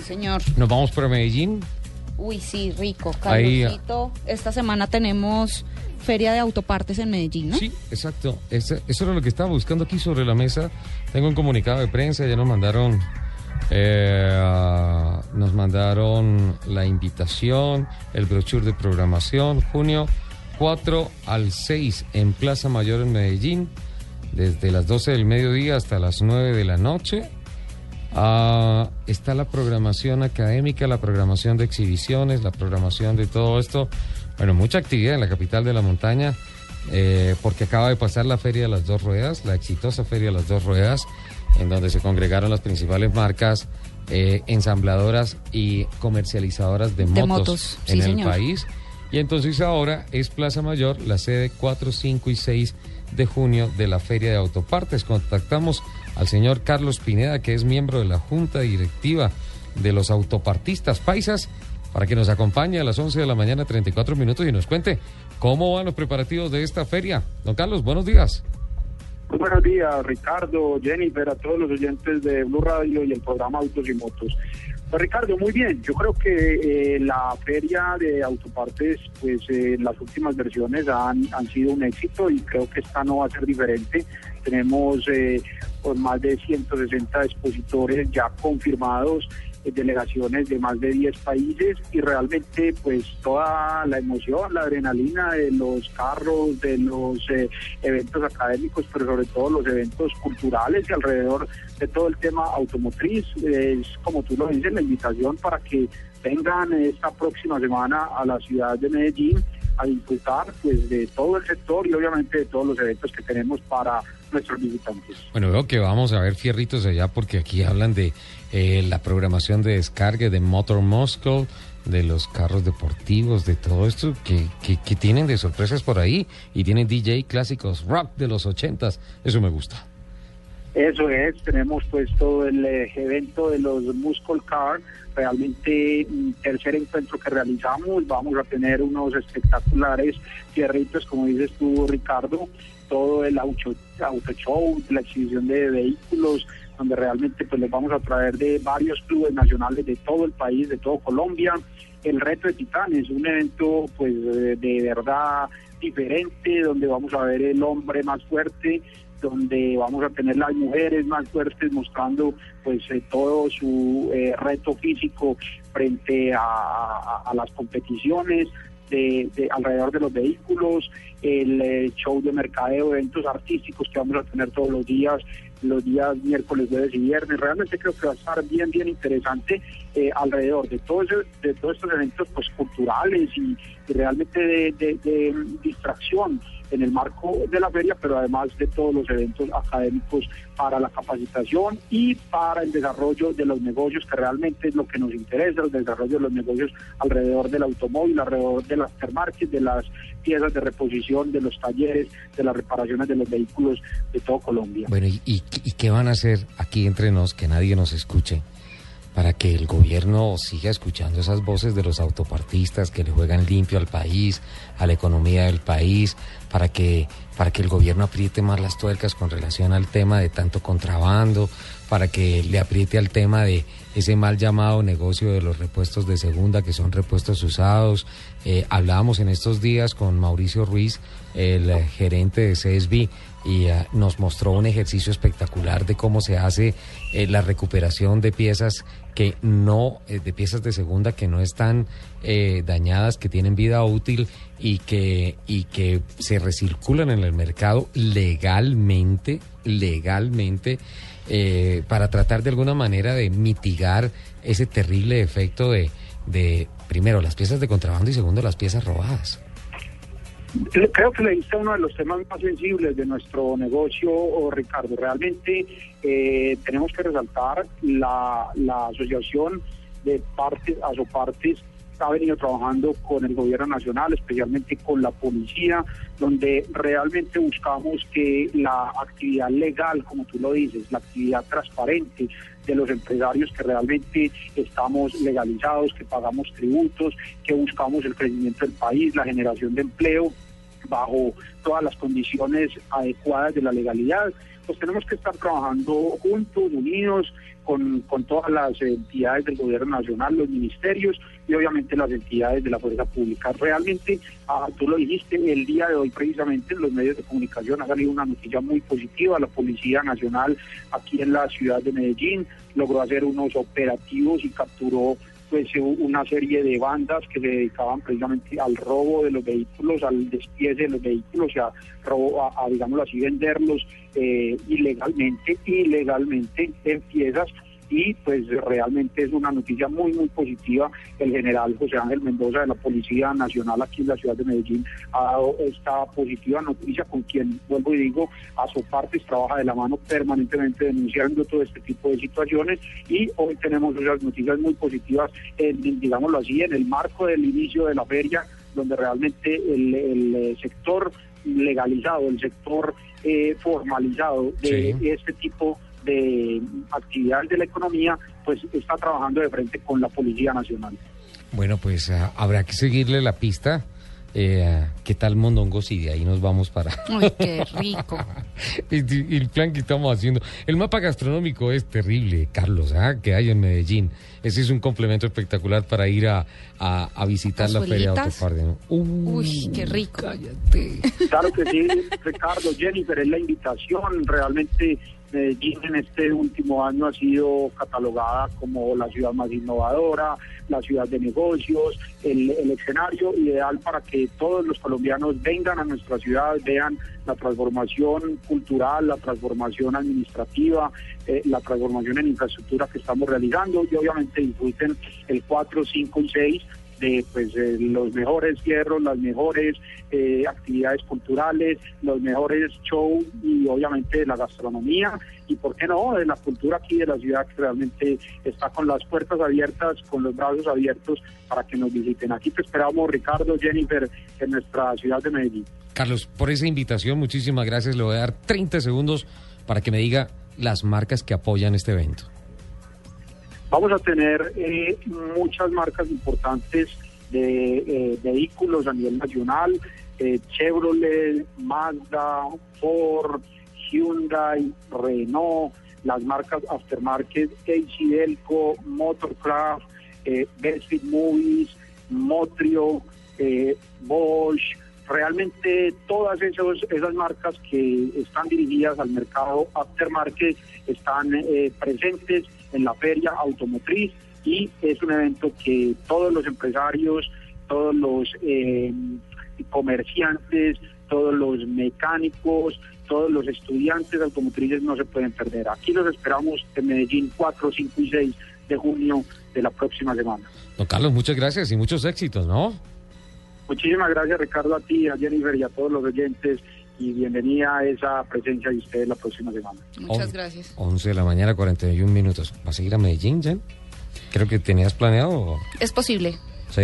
Sí, señor. Nos vamos para Medellín. Uy, sí, rico. Ahí- Carlosito, esta semana tenemos feria de autopartes en Medellín, ¿no? Sí, exacto. Ese- eso era lo que estaba buscando aquí sobre la mesa. Tengo un comunicado de prensa, ya nos mandaron, eh, ah, nos mandaron la invitación, el brochure de programación, junio 4 al 6 en Plaza Mayor en Medellín, desde las 12 del mediodía hasta las 9 de la noche. Ah, está la programación académica, la programación de exhibiciones, la programación de todo esto. Bueno, mucha actividad en la capital de la montaña, eh, porque acaba de pasar la Feria de las Dos Ruedas, la exitosa Feria de las Dos Ruedas, en donde se congregaron las principales marcas eh, ensambladoras y comercializadoras de, De motos, motos, en sí, el señor. país. Y entonces ahora es Plaza Mayor, la sede 4, 5 y 6 de junio de la Feria de Autopartes. Contactamos al señor Carlos Pineda, que es miembro de la Junta Directiva de los Autopartistas Paisas, para que nos acompañe a las 11 de la mañana, 34 minutos, y nos cuente cómo van los preparativos de esta feria. Don Carlos, buenos días. Muy buenos días, Ricardo, Jennifer, a todos los oyentes de Blue Radio y el programa Autos y Motos. Pues Ricardo, muy bien. Yo creo que eh, la feria de autopartes, pues eh, las últimas versiones han, sido un éxito y creo que esta no va a ser diferente. Tenemos eh, pues, más de 160 expositores ya confirmados, delegaciones de más de 10 países y realmente pues toda la emoción, la adrenalina de los carros, de los eh, eventos académicos, pero sobre todo los eventos culturales y alrededor de todo el tema automotriz. Es como tú lo dices, la invitación para que vengan esta próxima semana a la ciudad de Medellín a disfrutar pues de todo el sector y obviamente de todos los eventos que tenemos para nuestros visitantes. Bueno, veo que vamos a ver fierritos allá porque aquí hablan de eh, la programación de descargue de Motor Moscow, de los carros deportivos, de todo esto que, que, que tienen de sorpresas por ahí y tienen DJ clásicos rock de los ochentas. Eso me gusta. Eso es, tenemos pues todo el eh, evento de los Muscle Car, realmente mm, tercer encuentro que realizamos, vamos a tener unos espectaculares fierritos, como dices tú Ricardo, todo el auto, auto show, la exhibición de vehículos, donde realmente pues les vamos a traer de varios clubes nacionales de todo el país, de todo Colombia, el reto de Titanes, un evento pues de, verdad diferente, donde vamos a ver el hombre más fuerte, donde vamos a tener las mujeres más fuertes mostrando pues eh, todo su eh, reto físico frente a las competiciones de, de alrededor de los vehículos, el eh, show de mercadeo, eventos artísticos que vamos a tener todos los días, los días miércoles, jueves y viernes. Realmente creo que va a estar bien, bien interesante eh, alrededor de, todo ese- de todos estos eventos pues culturales y, realmente de, de- de distracción en el marco de la feria, pero además de todos los eventos académicos para la capacitación y para el desarrollo de los negocios, que realmente es lo que nos interesa, el desarrollo de los negocios alrededor del automóvil, alrededor de las aftermarket, de las piezas de reposición, de los talleres, de las reparaciones de los vehículos de todo Colombia. Bueno, ¿y, y, y qué van a hacer aquí entre nos, que nadie nos escuche, para que el gobierno siga escuchando esas voces de los autopartistas que le juegan limpio al país, a la economía del país, para que, para que el gobierno apriete más las tuercas con relación al tema de tanto contrabando, para que le apriete al tema de ese mal llamado negocio de los repuestos de segunda, que son repuestos usados. Eh, hablábamos en estos días con Mauricio Ruiz, el gerente de CSB, y eh, nos mostró un ejercicio espectacular de cómo se hace eh, la recuperación de piezas que no, eh, de piezas de segunda que no están eh, dañadas, que tienen vida útil y que, y que se recirculan en el mercado legalmente, legalmente, eh, para tratar de alguna manera de mitigar ese terrible efecto de, de, primero, las piezas de contrabando y segundo, las piezas robadas. Creo que le diste uno de los temas más sensibles de nuestro negocio, oh, Ricardo. Realmente eh, tenemos que resaltar la, la asociación de partes, asopartes ha venido trabajando con el gobierno nacional, especialmente con la policía, donde realmente buscamos que la actividad legal, como tú lo dices, la actividad transparente de los empresarios que realmente estamos legalizados, que pagamos tributos, que buscamos el crecimiento del país, la generación de empleo, bajo todas las condiciones adecuadas de la legalidad. Pues tenemos que estar trabajando juntos, unidos, con, con todas las entidades del gobierno nacional, los ministerios y obviamente las entidades de la fuerza pública. Realmente, ah, tú lo dijiste, el día de hoy precisamente en los medios de comunicación ha salido una noticia muy positiva. La Policía Nacional aquí en la ciudad de Medellín logró hacer unos operativos y capturó pues una serie de bandas que se dedicaban precisamente al robo de los vehículos, al despiece de los vehículos, a, robo, a, digámoslo así, venderlos eh, ilegalmente, ilegalmente en piezas y pues realmente es una noticia muy muy positiva. El general José Ángel Mendoza de la Policía Nacional aquí en la ciudad de Medellín ha dado esta positiva noticia con quien, vuelvo y digo, a su parte trabaja de la mano permanentemente denunciando todo este tipo de situaciones y hoy tenemos esas noticias muy positivas, en, digámoslo así, en el marco del inicio de la feria, donde realmente el, sector legalizado, el sector eh, formalizado de este tipo de actividades de la economía, pues está trabajando de frente con la Policía Nacional. Bueno, pues ah, habrá que seguirle la pista. Eh, ¿Qué tal Mondongos? Y de ahí nos vamos para... ¡Uy, qué rico! el plan que estamos haciendo. El mapa gastronómico es terrible, Carlos, ¿ah? que hay en Medellín. Ese es un complemento espectacular para ir a, a, visitar la Feria Autoparde. Uy, qué rico. Cállate. Claro que sí, Ricardo, Jennifer, es la invitación. Realmente Medellín en este último año ha sido catalogada como la ciudad más innovadora, la ciudad de negocios, el, escenario ideal para que todos los colombianos vengan a nuestra ciudad, vean la transformación cultural, la transformación administrativa, eh, la transformación en infraestructura que estamos realizando. Y obviamente disfruten el 4, 5 y 6 de pues los mejores hierros, las mejores eh, actividades culturales, los mejores shows y obviamente la gastronomía y por qué no de la cultura aquí de la ciudad que realmente está con las puertas abiertas, con los brazos abiertos para que nos visiten. Aquí te esperamos Ricardo, Jennifer en nuestra ciudad de Medellín. Carlos, por esa invitación, muchísimas gracias. Le voy a dar 30 segundos para que me diga las marcas que apoyan este evento. Vamos a tener eh, muchas marcas importantes de eh, vehículos a nivel nacional, eh, Chevrolet, Mazda, Ford, Hyundai, Renault, las marcas aftermarket, Delco, Motorcraft, eh, Best Movies, Motrio, Bosch, realmente todas esos, esas marcas que están dirigidas al mercado aftermarket están presentes en la feria automotriz y es un evento que todos los empresarios, todos los eh, comerciantes, todos los mecánicos, todos los estudiantes automotrices no se pueden perder. Aquí los esperamos en Medellín 4, 5 y 6 de junio de la próxima semana. Don Carlos, muchas gracias y muchos éxitos, ¿no? Muchísimas gracias Ricardo a ti, a Jennifer y a todos los oyentes y bienvenida a esa presencia de ustedes la próxima semana. Muchas gracias. 11 de la mañana, 41 minutos. ¿Va a seguir a Medellín, Jen? Creo que tenías planeado. Es posible. Sí.